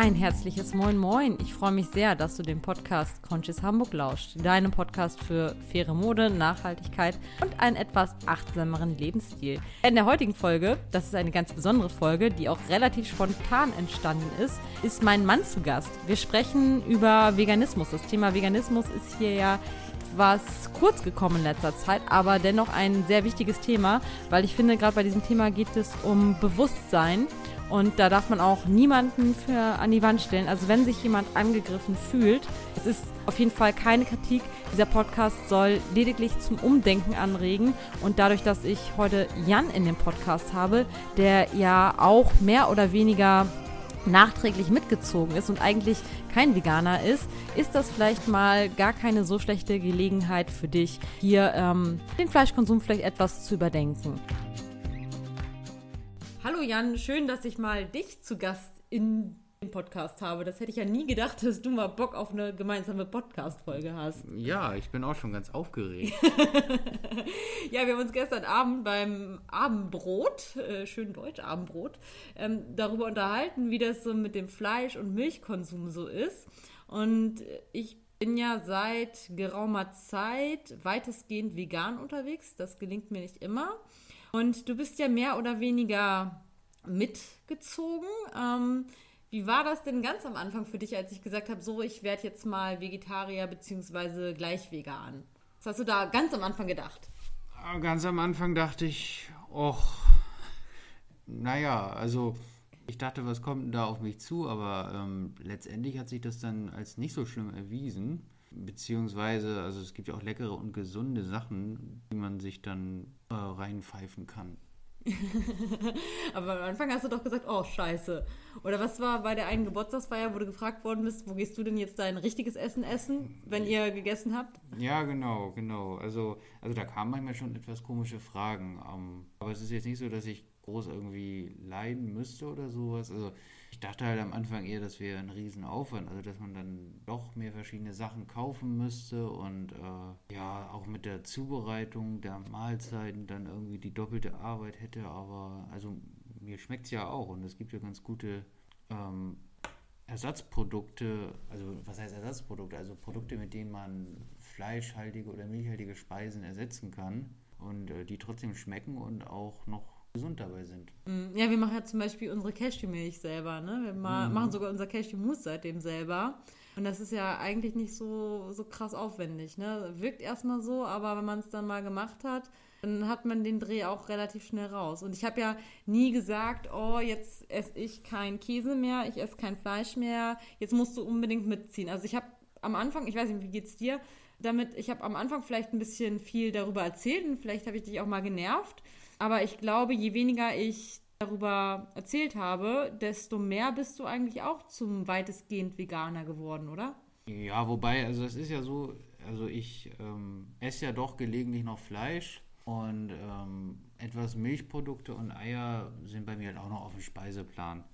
Ein herzliches Moin Moin. Ich freue mich sehr, dass du den Podcast Conscious Hamburg lauscht. Deinem Podcast für faire Mode, Nachhaltigkeit und einen etwas achtsameren Lebensstil. In der heutigen Folge, das ist eine ganz besondere Folge, die auch relativ spontan entstanden ist, ist mein Mann zu Gast. Wir sprechen über Veganismus. Das Thema Veganismus ist hier ja etwas kurz gekommen in letzter Zeit, aber dennoch ein sehr wichtiges Thema, weil ich finde, gerade bei diesem Thema geht es um Bewusstsein und da darf man auch niemanden für an die Wand stellen. Also wenn sich jemand angegriffen fühlt, es ist auf jeden Fall keine Kritik. Dieser Podcast soll lediglich zum Umdenken anregen. Und dadurch, dass ich heute Jan in dem Podcast habe, der ja auch mehr oder weniger nachträglich mitgezogen ist und eigentlich kein Veganer ist, ist das vielleicht mal gar keine so schlechte Gelegenheit für dich, hier ähm, den Fleischkonsum vielleicht etwas zu überdenken. Hallo Jan, schön, dass ich mal dich zu Gast in dem Podcast habe. Das hätte ich ja nie gedacht, dass du mal Bock auf eine gemeinsame Podcast-Folge hast. Ja, ich bin auch schon ganz aufgeregt. ja, wir haben uns gestern Abend beim Abendbrot, äh, schön deutsch, Abendbrot, ähm, darüber unterhalten, wie das so mit dem Fleisch- und Milchkonsum so ist. Und ich bin ja seit geraumer Zeit weitestgehend vegan unterwegs. Das gelingt mir nicht immer. Und du bist ja mehr oder weniger mitgezogen. Ähm, wie war das denn ganz am Anfang für dich, als ich gesagt habe, so, ich werde jetzt mal Vegetarier bzw. gleich vegan? Was hast du da ganz am Anfang gedacht? Ganz am Anfang dachte ich, och, naja, also ich dachte, was kommt denn da auf mich zu, aber ähm, letztendlich hat sich das dann als nicht so schlimm erwiesen. Beziehungsweise, also es gibt ja auch leckere und gesunde Sachen, die man sich dann äh, reinpfeifen kann. Aber am Anfang hast du doch gesagt, oh scheiße. Oder was war bei der einen Geburtstagsfeier, wo du gefragt worden bist, wo gehst du denn jetzt dein richtiges Essen essen, wenn ihr gegessen habt? Ja, genau, genau. Also, also da kamen manchmal schon etwas komische Fragen. Ähm, aber es ist jetzt nicht so, dass ich groß irgendwie leiden müsste oder sowas. Also ich dachte halt am Anfang eher, das wäre ein Riesenaufwand, also dass man dann doch mehr verschiedene Sachen kaufen müsste und äh, ja, auch mit der Zubereitung der Mahlzeiten dann irgendwie die doppelte Arbeit hätte, aber also mir schmeckt es ja auch und es gibt ja ganz gute ähm, Ersatzprodukte, also was heißt Ersatzprodukte? Also Produkte, mit denen man fleischhaltige oder milchhaltige Speisen ersetzen kann und äh, die trotzdem schmecken und auch noch gesund dabei sind. Mm, ja, wir machen ja zum Beispiel unsere Cashewmilch selber. Ne? Wir ma mhm. machen sogar unser Cashewmousse seitdem selber. Und das ist ja eigentlich nicht so, so krass aufwendig. Ne? Wirkt erstmal so, aber wenn man es dann mal gemacht hat, dann hat man den Dreh auch relativ schnell raus. Und ich habe ja nie gesagt, oh, jetzt esse ich kein Käse mehr, ich esse kein Fleisch mehr, jetzt musst du unbedingt mitziehen. Also ich habe am Anfang, ich weiß nicht, wie geht's dir, damit, ich habe am Anfang vielleicht ein bisschen viel darüber erzählt und vielleicht habe ich dich auch mal genervt. Aber ich glaube, je weniger ich darüber erzählt habe, desto mehr bist du eigentlich auch zum weitestgehend Veganer geworden, oder? Ja, wobei, also es ist ja so, also ich ähm, esse ja doch gelegentlich noch Fleisch und ähm, etwas Milchprodukte und Eier sind bei mir halt auch noch auf dem Speiseplan.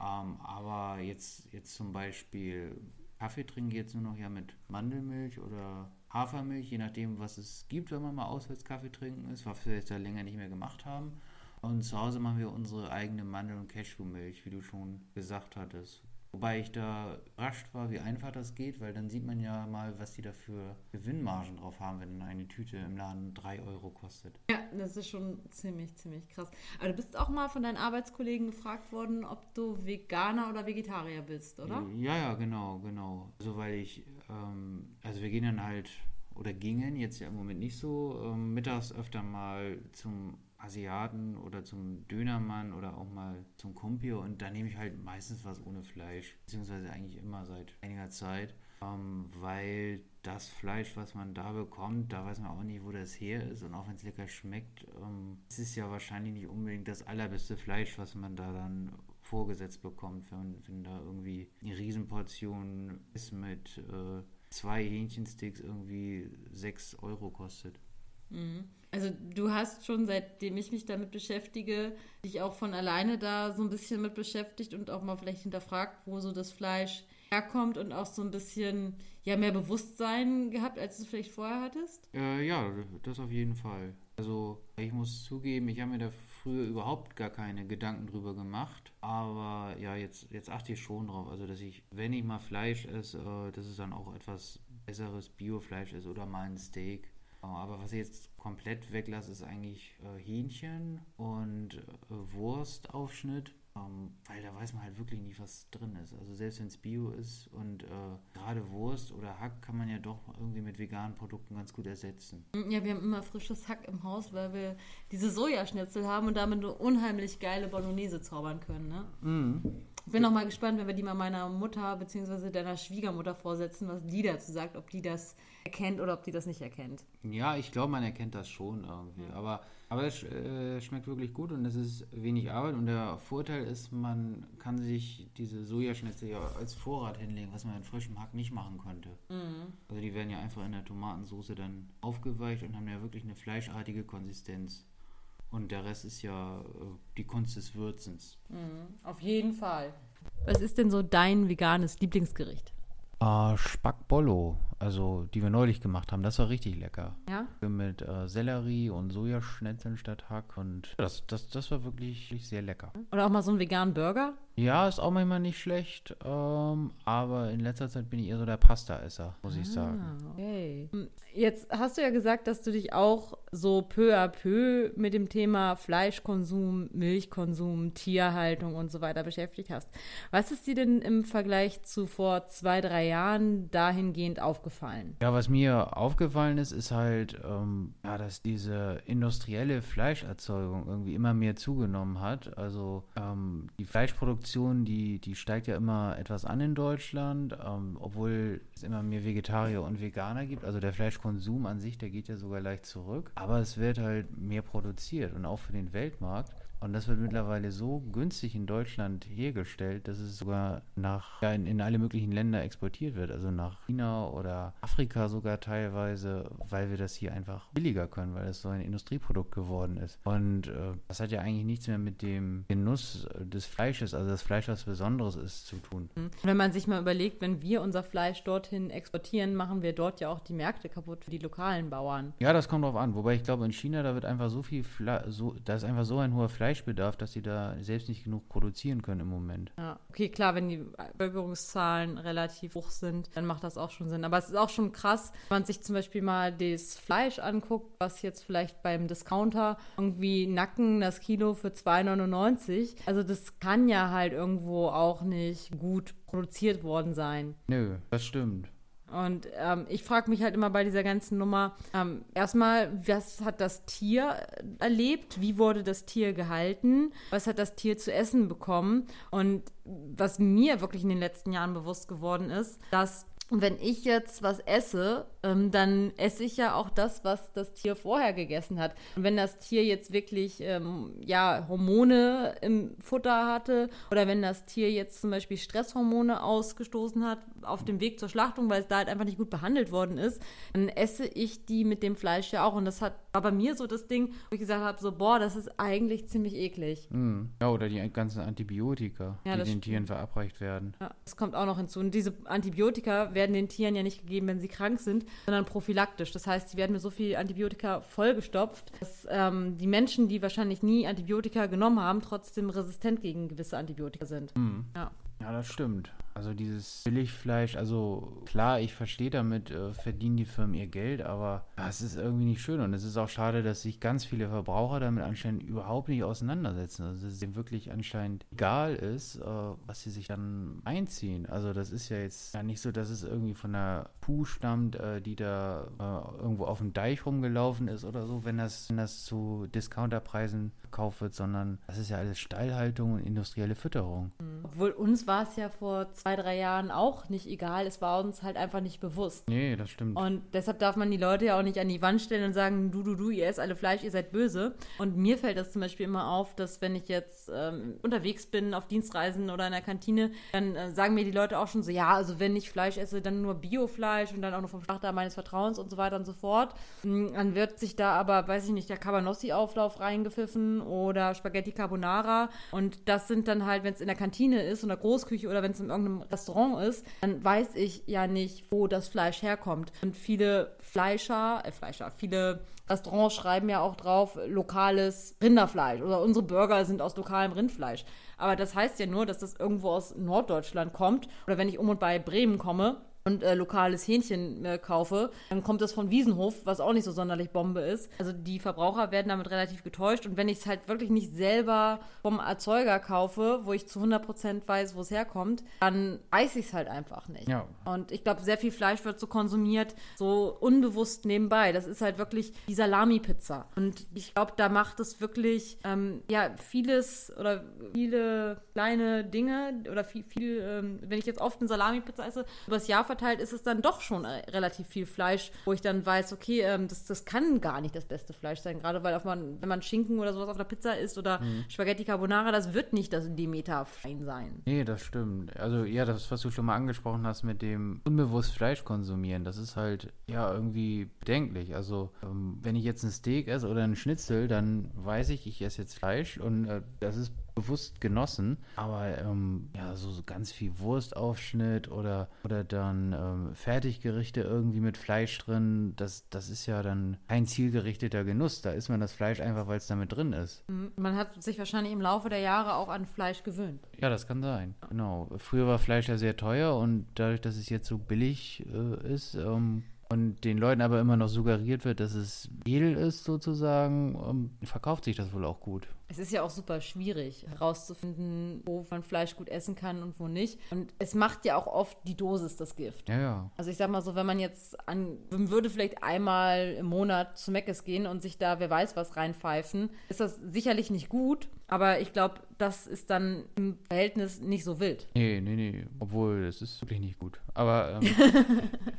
Ähm, aber jetzt, jetzt zum Beispiel Kaffee trinken jetzt nur noch ja mit Mandelmilch oder Hafermilch, je nachdem, was es gibt, wenn man mal Auswärtskaffee trinken ist, was wir jetzt da länger nicht mehr gemacht haben. Und zu Hause machen wir unsere eigene Mandel- und Cashewmilch, wie du schon gesagt hattest. Wobei ich da überrascht war, wie einfach das geht, weil dann sieht man ja mal, was die da für Gewinnmargen drauf haben, wenn eine Tüte im Laden 3 Euro kostet. Ja, das ist schon ziemlich, ziemlich krass. Aber du bist auch mal von deinen Arbeitskollegen gefragt worden, ob du Veganer oder Vegetarier bist, oder? Ja, ja, genau, genau. Also weil ich, ähm, also wir gehen dann halt, oder gingen jetzt ja im Moment nicht so, ähm, mittags öfter mal zum Asiaten oder zum Dönermann oder auch mal zum Kumpir und da nehme ich halt meistens was ohne Fleisch, beziehungsweise eigentlich immer seit einiger Zeit, ähm, weil das Fleisch, was man da bekommt, da weiß man auch nicht, wo das her ist. Und auch wenn es lecker schmeckt, ähm, es ist ja wahrscheinlich nicht unbedingt das allerbeste Fleisch, was man da dann vorgesetzt bekommt, wenn, wenn da irgendwie eine Riesenportion ist mit äh, zwei Hähnchensticks irgendwie 6 Euro kostet. Mhm. Also du hast schon, seitdem ich mich damit beschäftige, dich auch von alleine da so ein bisschen mit beschäftigt und auch mal vielleicht hinterfragt, wo so das Fleisch herkommt und auch so ein bisschen ja mehr Bewusstsein gehabt, als du es vielleicht vorher hattest? Äh, ja, das auf jeden Fall. Also ich muss zugeben, ich habe mir da früher überhaupt gar keine Gedanken drüber gemacht. Aber ja, jetzt, jetzt achte ich schon drauf. Also, dass ich, wenn ich mal Fleisch esse, äh, dass es dann auch etwas besseres Biofleisch ist oder mal ein Steak. Äh, aber was ich jetzt komplett weglasse, ist eigentlich äh, Hähnchen und äh, Wurstaufschnitt. Ähm, weil da weiß man halt wirklich nie, was drin ist. Also selbst wenn es Bio ist und äh, gerade Wurst oder Hack kann man ja doch irgendwie mit veganen Produkten ganz gut ersetzen. Ja, wir haben immer frisches Hack im Haus, weil wir diese Sojaschnitzel haben und damit eine unheimlich geile Bolognese zaubern können. Ne? Mhm. Ich bin noch mal gespannt, wenn wir die mal meiner Mutter bzw. deiner Schwiegermutter vorsetzen, was die dazu sagt, ob die das erkennt oder ob die das nicht erkennt. Ja, ich glaube, man erkennt das schon irgendwie. Ja. Aber, aber es äh, schmeckt wirklich gut und es ist wenig Arbeit. Und der Vorteil ist, man kann sich diese Sojaschnitzel ja als Vorrat hinlegen, was man in frischem Hack nicht machen könnte. Mhm. Also die werden ja einfach in der Tomatensauce dann aufgeweicht und haben ja wirklich eine fleischartige Konsistenz. Und der Rest ist ja äh, die Kunst des Würzens. Mhm, auf jeden Fall. Was ist denn so dein veganes Lieblingsgericht? Äh, Spackbollo, also die wir neulich gemacht haben, das war richtig lecker. Ja? Mit äh, Sellerie und Sojaschnetzeln statt Hack und das, das, das war wirklich sehr lecker. Oder auch mal so einen veganen Burger? Ja, ist auch manchmal nicht schlecht, ähm, aber in letzter Zeit bin ich eher so der Pasta-Esser, muss ah, ich sagen. Okay. Jetzt hast du ja gesagt, dass du dich auch so peu à peu mit dem Thema Fleischkonsum, Milchkonsum, Tierhaltung und so weiter beschäftigt hast. Was ist dir denn im Vergleich zu vor zwei, drei Jahren dahingehend aufgefallen? Ja, was mir aufgefallen ist, ist halt, ähm, ja, dass diese industrielle Fleischerzeugung irgendwie immer mehr zugenommen hat. Also ähm, die Fleischproduktion Produktion, die, die steigt ja immer etwas an in Deutschland, ähm, obwohl es immer mehr Vegetarier und Veganer gibt. Also der Fleischkonsum an sich, der geht ja sogar leicht zurück. Aber es wird halt mehr produziert und auch für den Weltmarkt. Und das wird mittlerweile so günstig in Deutschland hergestellt, dass es sogar nach ja, in, in, alle möglichen Länder exportiert wird. Also nach China oder Afrika sogar teilweise, weil wir das hier einfach billiger können, weil es so ein Industrieprodukt geworden ist. Und äh, das hat ja eigentlich nichts mehr mit dem Genuss des Fleisches, also das Fleisch, was Besonderes ist, zu tun. Mhm. Wenn man sich mal überlegt, wenn wir unser Fleisch dorthin exportieren, machen wir dort ja auch die Märkte kaputt für die lokalen Bauern. Ja, das kommt drauf an. Wobei ich glaube, in China, da wird einfach so viel, Fle so, da ist einfach so ein hoher Fleisch Fleischbedarf, dass sie da selbst nicht genug produzieren können im Moment. Ja, okay, klar, wenn die Bevölkerungszahlen relativ hoch sind, dann macht das auch schon Sinn. Aber es ist auch schon krass, wenn man sich zum Beispiel mal das Fleisch anguckt, was jetzt vielleicht beim Discounter irgendwie Nacken das Kilo für 2,99. Also das kann ja halt irgendwo auch nicht gut produziert worden sein. Nö, das stimmt. Und ähm, ich frage mich halt immer bei dieser ganzen Nummer, ähm, erstmal, was hat das Tier erlebt? Wie wurde das Tier gehalten? Was hat das Tier zu essen bekommen? Und was mir wirklich in den letzten Jahren bewusst geworden ist, dass wenn ich jetzt was esse, ähm, dann esse ich ja auch das, was das Tier vorher gegessen hat. Und wenn das Tier jetzt wirklich ähm, ja, Hormone im Futter hatte oder wenn das Tier jetzt zum Beispiel Stresshormone ausgestoßen hat auf dem Weg zur Schlachtung, weil es da halt einfach nicht gut behandelt worden ist, dann esse ich die mit dem Fleisch ja auch. Und das hat, war bei mir so das Ding, wo ich gesagt habe, so, boah, das ist eigentlich ziemlich eklig. Mm. Ja, oder die ganzen Antibiotika, ja, die den stimmt. Tieren verabreicht werden. Ja, das kommt auch noch hinzu. Und diese Antibiotika werden den Tieren ja nicht gegeben, wenn sie krank sind, sondern prophylaktisch. Das heißt, sie werden mit so viel Antibiotika vollgestopft, dass ähm, die Menschen, die wahrscheinlich nie Antibiotika genommen haben, trotzdem resistent gegen gewisse Antibiotika sind. Mhm. Ja. ja, das stimmt. Also dieses Billigfleisch, also klar, ich verstehe damit, äh, verdienen die Firmen ihr Geld, aber es ist irgendwie nicht schön und es ist auch schade, dass sich ganz viele Verbraucher damit anscheinend überhaupt nicht auseinandersetzen. Also dass es ihnen wirklich anscheinend egal ist, äh, was sie sich dann einziehen. Also das ist ja jetzt ja nicht so, dass es irgendwie von einer Kuh stammt, äh, die da äh, irgendwo auf dem Deich rumgelaufen ist oder so, wenn das, wenn das zu Discounterpreisen verkauft wird, sondern das ist ja alles Stallhaltung und industrielle Fütterung. Obwohl uns war es ja vor zwei, drei Jahren auch nicht egal. Es war uns halt einfach nicht bewusst. Nee, das stimmt. Und deshalb darf man die Leute ja auch nicht an die Wand stellen und sagen, du, du, du, ihr esst alle Fleisch, ihr seid böse. Und mir fällt das zum Beispiel immer auf, dass wenn ich jetzt ähm, unterwegs bin, auf Dienstreisen oder in der Kantine, dann äh, sagen mir die Leute auch schon so, ja, also wenn ich Fleisch esse, dann nur Biofleisch und dann auch nur vom Schlachter meines Vertrauens und so weiter und so fort. Hm, dann wird sich da aber, weiß ich nicht, der Cabanossi-Auflauf reingepfiffen oder Spaghetti Carbonara. Und das sind dann halt, wenn es in der Kantine ist oder Großküche oder wenn es in irgendeinem Restaurant ist, dann weiß ich ja nicht, wo das Fleisch herkommt. Und viele Fleischer, äh Fleischer, viele Restaurants schreiben ja auch drauf, lokales Rinderfleisch oder unsere Burger sind aus lokalem Rindfleisch. Aber das heißt ja nur, dass das irgendwo aus Norddeutschland kommt. Oder wenn ich um und bei Bremen komme, und äh, lokales Hähnchen äh, kaufe, dann kommt das von Wiesenhof, was auch nicht so sonderlich Bombe ist. Also die Verbraucher werden damit relativ getäuscht. Und wenn ich es halt wirklich nicht selber vom Erzeuger kaufe, wo ich zu 100% weiß, wo es herkommt, dann weiß ich es halt einfach nicht. Ja. Und ich glaube, sehr viel Fleisch wird so konsumiert, so unbewusst nebenbei. Das ist halt wirklich die Salami-Pizza. Und ich glaube, da macht es wirklich, ähm, ja, vieles oder viele kleine Dinge oder viel, viel ähm, wenn ich jetzt oft eine Salami-Pizza esse, übers Jahr verteilt ist es dann doch schon äh, relativ viel Fleisch, wo ich dann weiß, okay, ähm, das, das kann gar nicht das beste Fleisch sein. Gerade weil auf man, wenn man Schinken oder sowas auf der Pizza isst oder Mhm. Spaghetti Carbonara, das wird nicht das Demeter fein sein. Nee, das stimmt. Also ja, das, was du schon mal angesprochen hast mit dem unbewusst Fleisch konsumieren, das ist halt ja irgendwie bedenklich. Also ähm, wenn ich jetzt ein Steak esse oder einen Schnitzel, dann weiß ich, ich esse jetzt Fleisch und äh, das ist bewusst genossen. Aber ähm, ja, so, so ganz viel Wurstaufschnitt oder, oder dann ähm, Fertiggerichte irgendwie mit Fleisch drin, das, das ist ja dann kein zielgerichteter Genuss. Da isst man das Fleisch einfach, weil es damit drin ist. Mhm. Man hat sich wahrscheinlich im Laufe der Jahre auch an Fleisch gewöhnt. Ja, das kann sein. Genau. Früher war Fleisch ja sehr teuer und dadurch, dass es jetzt so billig äh, ist ähm, und den Leuten aber immer noch suggeriert wird, dass es edel ist sozusagen, ähm, verkauft sich das wohl auch gut. Es ist ja auch super schwierig herauszufinden, wo man Fleisch gut essen kann und wo nicht. Und es macht ja auch oft die Dosis das Gift. Ja, ja. Also ich sag mal so, wenn man jetzt an, man würde vielleicht einmal im Monat zu Meckes gehen und sich da, wer weiß was, reinpfeifen, ist das sicherlich nicht gut. Aber ich glaube, das ist dann im Verhältnis nicht so wild. Nee, nee, nee. Obwohl, es ist wirklich nicht gut. Aber ähm,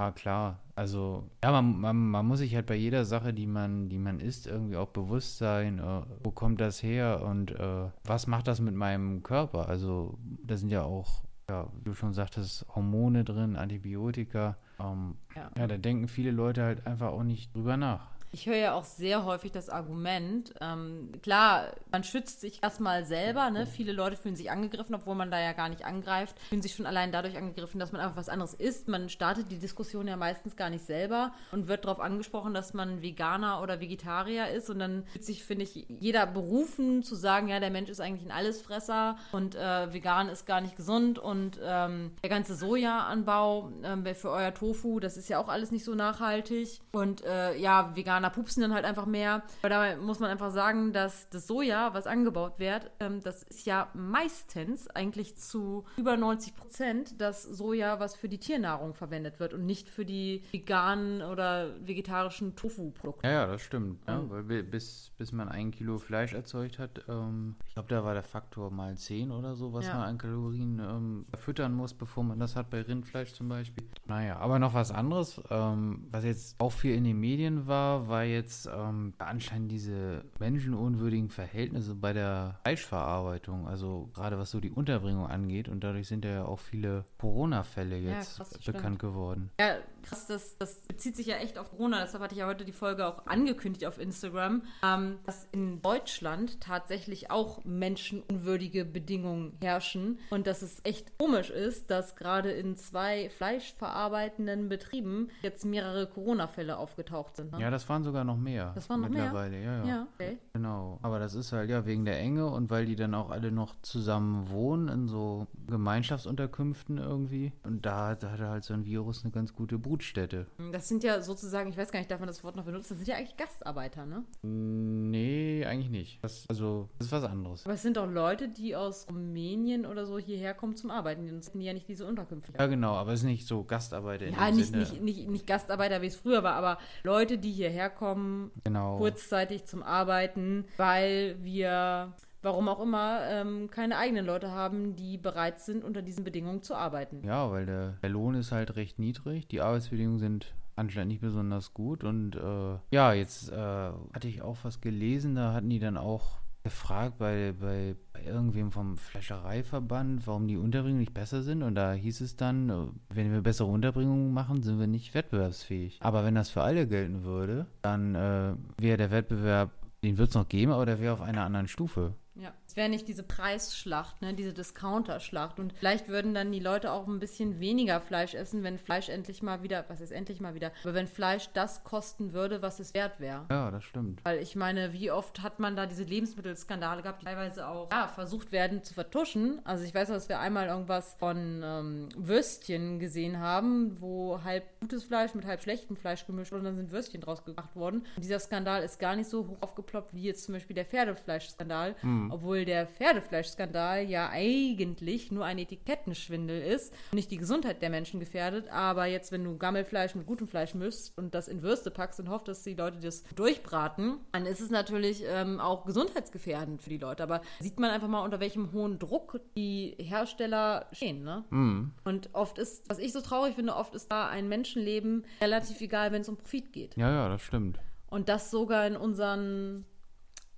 ja, klar. Also, ja, man, man, man muss sich halt bei jeder Sache, die man, die man isst, irgendwie auch bewusst sein, äh, wo kommt das her und äh, was macht das mit meinem Körper? Also, da sind ja auch, ja, wie du schon sagtest, Hormone drin, Antibiotika. Ähm, Ja. ja, da denken viele Leute halt einfach auch nicht drüber nach. Ich höre ja auch sehr häufig das Argument, ähm, klar, man schützt sich erstmal selber, ne? Viele Leute fühlen sich angegriffen, obwohl man da ja gar nicht angreift, fühlen sich schon allein dadurch angegriffen, dass man einfach was anderes isst. Man startet die Diskussion ja meistens gar nicht selber und wird darauf angesprochen, dass man Veganer oder Vegetarier ist und dann fühlt sich, finde ich, jeder berufen zu sagen, ja, der Mensch ist eigentlich ein Allesfresser und äh, vegan ist gar nicht gesund und ähm, der ganze Sojaanbau ähm, für euer Tofu, das ist ja auch alles nicht so nachhaltig und äh, ja, Veganer pupsen dann halt einfach mehr. Aber da muss man einfach sagen, dass das Soja, was angebaut wird, ähm, das ist ja meistens eigentlich zu über 90 Prozent das Soja, was für die Tiernahrung verwendet wird und nicht für die veganen oder vegetarischen Tofu-Produkte. Ja, ja, das stimmt. Ja, weil bi- bis, bis man ein Kilo Fleisch erzeugt hat, ähm, ich glaube, da war der Faktor mal 10 oder so, was Ja. man an Kalorien ähm, füttern muss, bevor man das hat bei Rindfleisch zum Beispiel. Naja, aber noch was anderes, ähm, was jetzt auch viel in den Medien war, war jetzt ähm, anscheinend diese menschenunwürdigen Verhältnisse bei der Fleischverarbeitung, also gerade was so die Unterbringung angeht und dadurch sind ja auch viele Corona-Fälle Ja, jetzt krass, das bekannt geworden. Ja, krass, das, das bezieht sich ja echt auf Corona. Deshalb hatte ich ja heute die Folge auch angekündigt auf Instagram, ähm, dass in Deutschland tatsächlich auch menschenunwürdige Bedingungen herrschen und dass es echt komisch ist, dass gerade in zwei fleischverarbeitenden Betrieben jetzt mehrere Corona-Fälle aufgetaucht sind. Ne? Ja, das waren sogar noch mehr. Das waren noch mehr? mittlerweile, ja, ja. ja okay. Genau, aber das ist halt ja wegen der Enge und weil die dann auch alle noch zusammen wohnen in so Gemeinschaftsunterkünften irgendwie. Und da, da hatte halt so ein Virus eine ganz gute Brutstätte. Das sind ja sozusagen, ich weiß gar nicht, darf man das Wort noch benutzen, das sind ja eigentlich Gastarbeiter, ne? Nee, eigentlich nicht. Das, also, das ist was anderes. Aber es sind doch Leute, die aus Rumänien oder so hierher kommen zum Arbeiten. Die ja nicht diese Unterkünfte. Ja, genau, aber es ist nicht so Gastarbeiter in Ja, dem nicht, Sinne. nicht, nicht, nicht Gastarbeiter, wie es früher war, aber Leute, die hierher kommen, Genau. kurzzeitig zum Arbeiten, weil wir, warum auch immer, ähm, keine eigenen Leute haben, die bereit sind, unter diesen Bedingungen zu arbeiten. Ja, weil der, der Lohn ist halt recht niedrig. Die Arbeitsbedingungen sind anscheinend nicht besonders gut. Und äh, ja, jetzt äh, hatte ich auch was gelesen, da hatten die dann auch gefragt bei, bei, bei irgendwem vom Fleischereiverband, warum die Unterbringungen nicht besser sind. Und da hieß es dann, äh, wenn wir bessere Unterbringungen machen, sind wir nicht wettbewerbsfähig. Aber wenn das für alle gelten würde, dann äh, wäre der Wettbewerb, den wird es noch geben, aber der wäre auf einer anderen Stufe. Ja, es wäre nicht diese Preisschlacht, ne, diese Discounter-Schlacht. Und vielleicht würden dann die Leute auch ein bisschen weniger Fleisch essen, wenn Fleisch endlich mal wieder, was ist endlich mal wieder, aber wenn Fleisch das kosten würde, was es wert wäre. Ja, das stimmt. Weil ich meine, wie oft hat man da diese Lebensmittelskandale gehabt, die teilweise auch ja, versucht werden zu vertuschen. Also ich weiß noch, dass wir einmal irgendwas von ähm, Würstchen gesehen haben, wo halb gutes Fleisch mit halb schlechtem Fleisch gemischt wurde und dann sind Würstchen draus gemacht worden. Und dieser Skandal ist gar nicht so hoch aufgeploppt wie jetzt zum Beispiel der Pferdefleischskandal. Mhm obwohl der Pferdefleischskandal ja eigentlich nur ein Etikettenschwindel ist und nicht die Gesundheit der Menschen gefährdet. Aber jetzt, wenn du Gammelfleisch mit gutem Fleisch mischst und das in Würste packst und hoffst, dass die Leute das durchbraten, dann ist es natürlich ähm, auch gesundheitsgefährdend für die Leute. Aber sieht man einfach mal, unter welchem hohen Druck die Hersteller stehen. Ne? Mm. Und oft ist, was ich so traurig finde, oft ist da ein Menschenleben relativ egal, wenn es um Profit geht. Ja, ja, das stimmt. Und das sogar in unseren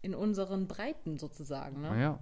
in unseren Breiten sozusagen. Ne? Ja.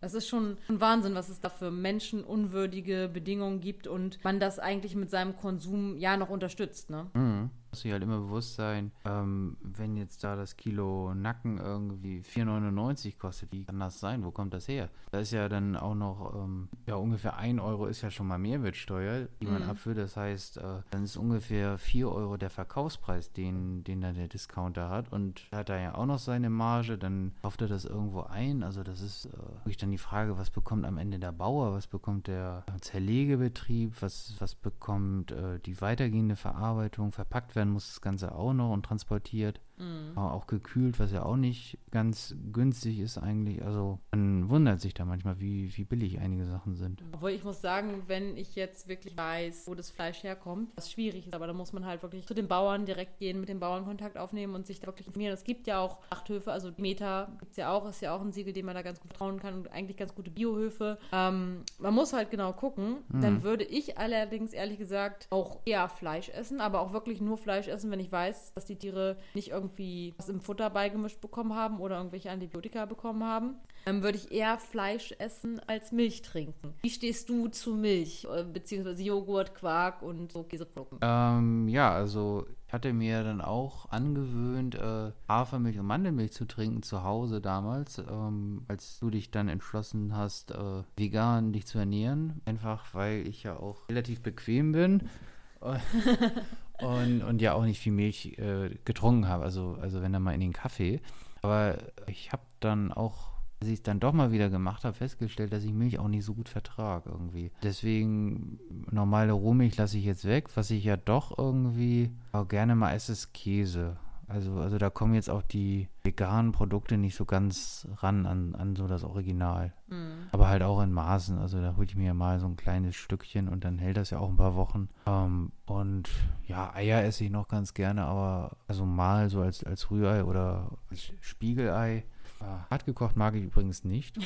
Das ist schon ein Wahnsinn, was es da für menschenunwürdige Bedingungen gibt und man das eigentlich mit seinem Konsum ja noch unterstützt. Ne? Mhm muss sich halt immer bewusst sein, ähm, wenn jetzt da das Kilo Nacken irgendwie 4,99 kostet, wie kann das sein? Wo kommt das her? Da ist ja dann auch noch, ähm, ja, ungefähr 1 Euro ist ja schon mal Mehrwertsteuer, die man mhm. abführt. Das heißt, äh, dann ist ungefähr 4 Euro der Verkaufspreis, den, den dann der Discounter hat. Und hat da ja auch noch seine Marge, dann kauft er das irgendwo ein. Also das ist äh, wirklich dann die Frage, was bekommt am Ende der Bauer, was bekommt der Zerlegebetrieb, was, was bekommt äh, die weitergehende Verarbeitung, verpackt werden muss das Ganze auch noch und transportiert. Mhm. Aber auch gekühlt, was ja auch nicht ganz günstig ist eigentlich. Also man wundert sich da manchmal, wie, wie billig einige Sachen sind. Obwohl ich muss sagen, wenn ich jetzt wirklich weiß, wo das Fleisch herkommt, was schwierig ist, aber da muss man halt wirklich zu den Bauern direkt gehen, mit den Bauern Kontakt aufnehmen und sich da wirklich informieren. Es gibt ja auch Schlachthöfe, also Meta gibt es ja auch, ist ja auch ein Siegel, dem man da ganz gut vertrauen kann und eigentlich ganz gute Biohöfe. Ähm, man muss halt genau gucken. Mhm. Dann würde ich allerdings ehrlich gesagt auch eher Fleisch essen, aber auch wirklich nur Fleisch essen, wenn ich weiß, dass die Tiere nicht irgendwie irgendwie was im Futter beigemischt bekommen haben oder irgendwelche Antibiotika bekommen haben, dann würde ich eher Fleisch essen als Milch trinken. Wie stehst du zu Milch, äh, beziehungsweise Joghurt, Quark und so Käseprodukten? Ähm, ja, also ich hatte mir dann auch angewöhnt, äh, Hafermilch und Mandelmilch zu trinken zu Hause damals, ähm, als du dich dann entschlossen hast, äh, vegan dich zu ernähren. Einfach weil ich ja auch relativ bequem bin. und, und ja auch nicht viel Milch äh, getrunken habe, also, also wenn dann mal in den Kaffee. Aber ich habe dann auch, als ich es dann doch mal wieder gemacht habe, festgestellt, dass ich Milch auch nicht so gut vertrage irgendwie. Deswegen normale Rohmilch lasse ich jetzt weg. Was ich ja doch irgendwie auch gerne mal esse, ist Käse. Also, also da kommen jetzt auch die veganen Produkte nicht so ganz ran an, an so das Original. Mhm. Aber halt auch in Maßen. Also da hole ich mir mal so ein kleines Stückchen und dann hält das ja auch ein paar Wochen. Ähm, und ja, Eier esse ich noch ganz gerne, aber also mal so als, als Rührei oder als Spiegelei. Äh, hart gekocht mag ich übrigens nicht.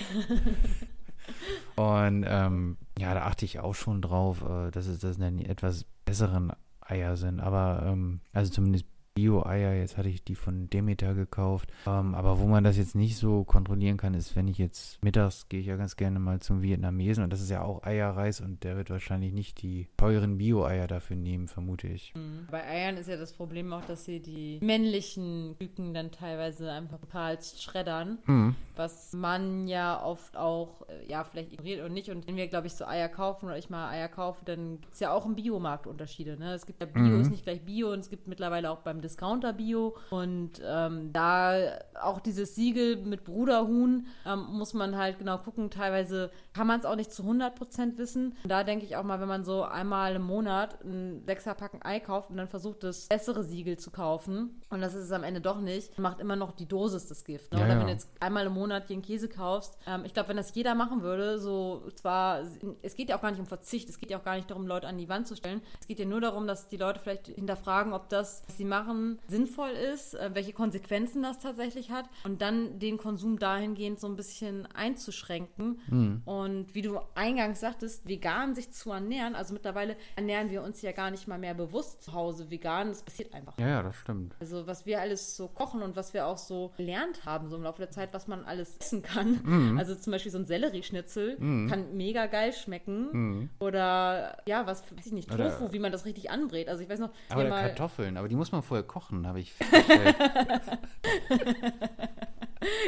und ähm, ja, da achte ich auch schon drauf, äh, dass es das etwas besseren Eier sind. Aber ähm, also zumindest Bio-Eier, jetzt hatte ich die von Demeter gekauft. Ähm, aber wo man das jetzt nicht so kontrollieren kann, ist, wenn ich jetzt mittags gehe ich ja ganz gerne mal zum Vietnamesen und das ist ja auch Eierreis und der wird wahrscheinlich nicht die teuren Bio-Eier dafür nehmen, vermute ich. Mhm. Bei Eiern ist ja das Problem auch, dass sie die männlichen Küken dann teilweise einfach total schreddern, mhm. was man ja oft auch, äh, ja, vielleicht ignoriert und nicht. Und wenn wir, glaube ich, so Eier kaufen oder ich mal Eier kaufe, dann gibt es ja auch im Biomarkt Unterschiede. Ne? Es gibt ja Bio, mhm. ist nicht gleich Bio und es gibt mittlerweile auch beim Discounter-Bio. Und ähm, da auch dieses Siegel mit Bruderhuhn ähm, muss man halt genau gucken. Teilweise kann man es auch nicht zu 100% wissen. Und da denke ich auch mal, wenn man so einmal im Monat ein Sechserpacken Ei kauft und dann versucht, das bessere Siegel zu kaufen und das ist es am Ende doch nicht, macht immer noch die Dosis das Gift. Ne? Ja, Oder wenn du jetzt einmal im Monat einen Käse kaufst, ähm, ich glaube, wenn das jeder machen würde, so zwar, es geht ja auch gar nicht um Verzicht, es geht ja auch gar nicht darum, Leute an die Wand zu stellen. Es geht ja nur darum, dass die Leute vielleicht hinterfragen, ob das, was sie machen, sinnvoll ist, äh, welche Konsequenzen das tatsächlich hat und dann den Konsum dahingehend so ein bisschen einzuschränken. Mhm. Und wie du eingangs sagtest, vegan sich zu ernähren, also mittlerweile ernähren wir uns ja gar nicht mal mehr bewusst zu Hause vegan, das passiert einfach. Ja, ja, das stimmt. Also was wir alles so kochen und was wir auch so gelernt haben, so im Laufe der Zeit, was man alles essen kann. Mhm. Also zum Beispiel so ein Sellerieschnitzel mhm. kann mega geil schmecken. Mhm. Oder ja, was, weiß ich nicht, Tofu, Oder, wie man das richtig anbrät. Also ich weiß noch, aber mal, Kartoffeln, aber die muss man vorher kochen, habe ich festgestellt.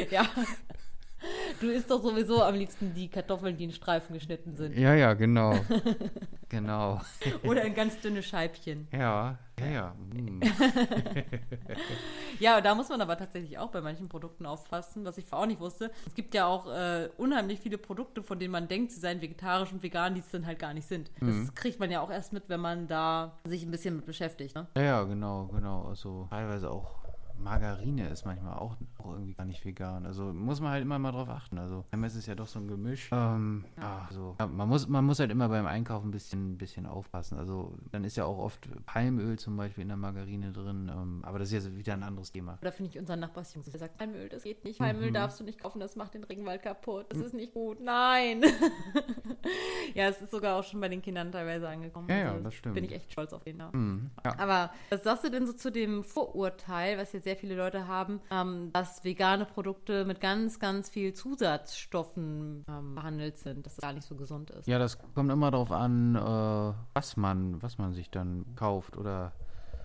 ja. Du isst doch sowieso am liebsten die Kartoffeln, die in Streifen geschnitten sind. Ja, ja, genau. genau. Oder in ganz dünne Scheibchen. Ja, ja, ja. Mm. Ja, da muss man aber tatsächlich auch bei manchen Produkten aufpassen, was ich vorher auch nicht wusste. Es gibt ja auch äh, unheimlich viele Produkte, von denen man denkt, sie seien vegetarisch und vegan, die es dann halt gar nicht sind. Das kriegt man ja auch erst mit, wenn man da sich ein bisschen mit beschäftigt. Ne? Ja, ja, genau, genau. Also teilweise auch Margarine ist manchmal auch, auch irgendwie gar nicht vegan. Also muss man halt immer mal drauf achten. Also MS ist ja doch so ein Gemisch. Ähm, ja. also, ja, man, muss, man muss halt immer beim Einkaufen ein bisschen, bisschen aufpassen. Also dann ist ja auch oft Palmöl zum Beispiel in der Margarine drin. Ähm, aber das ist ja wieder ein anderes Thema. Da finde ich unseren Nachbarsjungs, der sagt, Palmöl, das geht nicht. Palmöl Mhm. darfst du nicht kaufen, das macht den Regenwald kaputt. Das ist nicht gut. Nein. ja, es ist sogar auch schon bei den Kindern teilweise angekommen. Also, Ja, ja, das stimmt. Bin ich echt stolz auf den Namen. Mhm. Ja. Aber was sagst du denn so zu dem Vorurteil, was ja sehr viele Leute haben, ähm, dass vegane Produkte mit ganz, ganz viel Zusatzstoffen ähm, behandelt sind, dass das gar nicht so gesund ist? Ja, das kommt immer darauf an, äh, was man, was man sich dann kauft oder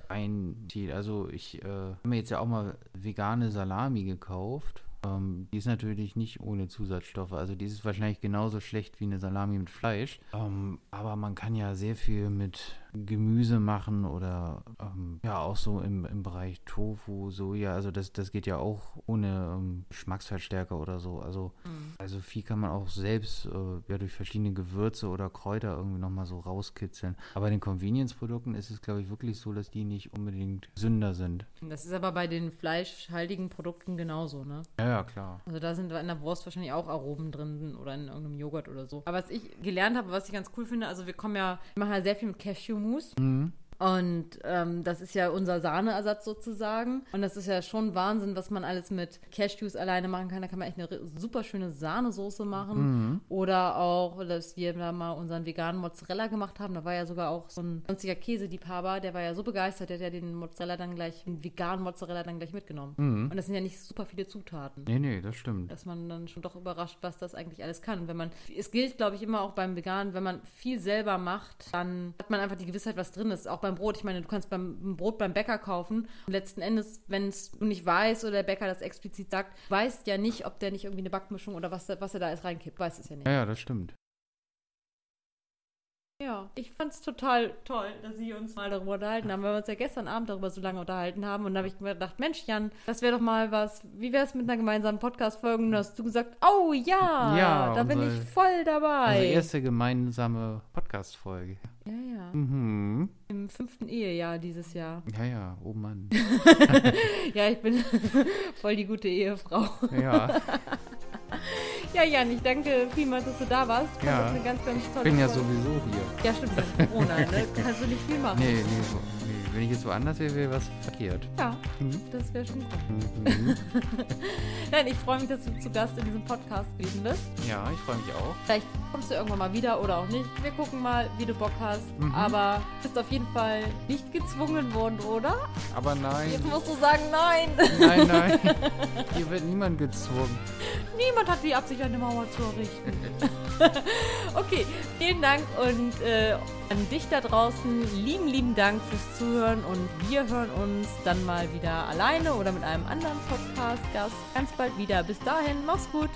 einzieht. Also ich äh, habe mir jetzt ja auch mal vegane Salami gekauft. Ähm, die ist natürlich nicht ohne Zusatzstoffe. Also die ist wahrscheinlich genauso schlecht wie eine Salami mit Fleisch. Ähm, aber man kann ja sehr viel mit Gemüse machen oder ähm, ja auch so im, im Bereich Tofu, Soja. Also das, das geht ja auch ohne ähm, Geschmacksverstärker oder so. Also, also viel kann man auch selbst äh, ja, durch verschiedene Gewürze oder Kräuter irgendwie nochmal so rauskitzeln. Aber bei den Convenience-Produkten ist es, glaube ich, wirklich so, dass die nicht unbedingt Sünder sind. Das ist aber bei den fleischhaltigen Produkten genauso, ne? Ja, ja, klar. Also da sind in der Wurst wahrscheinlich auch Aromen drin oder in irgendeinem Joghurt oder so. Aber was ich gelernt habe, was ich ganz cool finde, also wir kommen ja, wir machen ja sehr viel mit Cashew-Mousse. Mhm. Und ähm, das ist ja unser Sahneersatz sozusagen. Und das ist ja schon Wahnsinn, was man alles mit Cashews alleine machen kann. Da kann man echt eine super schöne Sahnesoße machen. Oder auch, dass wir da mal unseren veganen Mozzarella gemacht haben. Da war ja sogar auch so ein sonstiger Käseliebhaber, der war ja so begeistert, der hat ja den Mozzarella dann gleich, den veganen Mozzarella dann gleich mitgenommen. Und das sind ja nicht super viele Zutaten Nee, nee, das stimmt. dass man dann schon doch überrascht, was das eigentlich alles kann. Wenn man, es gilt, glaube ich, immer auch beim Veganen, wenn man viel selber macht, dann hat man einfach die Gewissheit, was drin ist. Auch beim Brot. Ich meine, du kannst beim Brot beim Bäcker kaufen und letzten Endes, wenn es du nicht weißt oder der Bäcker das explizit sagt, weißt ja nicht, ob der nicht irgendwie eine Backmischung oder was, was er da ist reinkippt. Weiß es ja nicht. Ja, ja, das stimmt. Ja, ich fand es total toll, dass Sie uns mal darüber unterhalten haben, weil wir uns ja gestern Abend darüber so lange unterhalten haben. Und da habe ich mir gedacht, Mensch, Jan, das wäre doch mal was. Wie wäre es mit einer gemeinsamen Podcast-Folge? Und hast du gesagt, oh ja, Ja, da bin unsere- ich voll dabei. Unsere erste gemeinsame Podcast-Folge. ja, ja. Mhm. Im fünften Ehejahr dieses Jahr. Ja, ja, oh Mann. Ja, ich bin voll die gute Ehefrau. Ja, Ja, Jan, ich danke vielmals, dass du da warst. Ich fand Ja. das eine ganz, ganz ich tolle bin ja Folge. sowieso hier. Ja, stimmt, das ist Corona, ne? Kannst du nicht viel machen. Nee, nee, so-. Wenn ich jetzt woanders wäre, wäre was verkehrt. Ja, Mhm. das wäre schon gut. Mhm. Nein, ich freue mich, dass du zu Gast in diesem Podcast gewesen bist. Ja, ich freue mich auch. Vielleicht kommst du irgendwann mal wieder oder auch nicht. Wir gucken mal, wie du Bock hast. Mhm. Aber du bist auf jeden Fall nicht gezwungen worden, oder? Aber nein. Jetzt musst du sagen, nein. Nein, nein. Hier wird niemand gezwungen. Niemand hat die Absicht, eine Mauer zu errichten. okay, vielen Dank und äh, an dich da draußen lieben, lieben Dank fürs Zuhören und wir hören uns dann mal wieder alleine oder mit einem anderen Podcast-Gast ganz bald wieder. Bis dahin, mach's gut.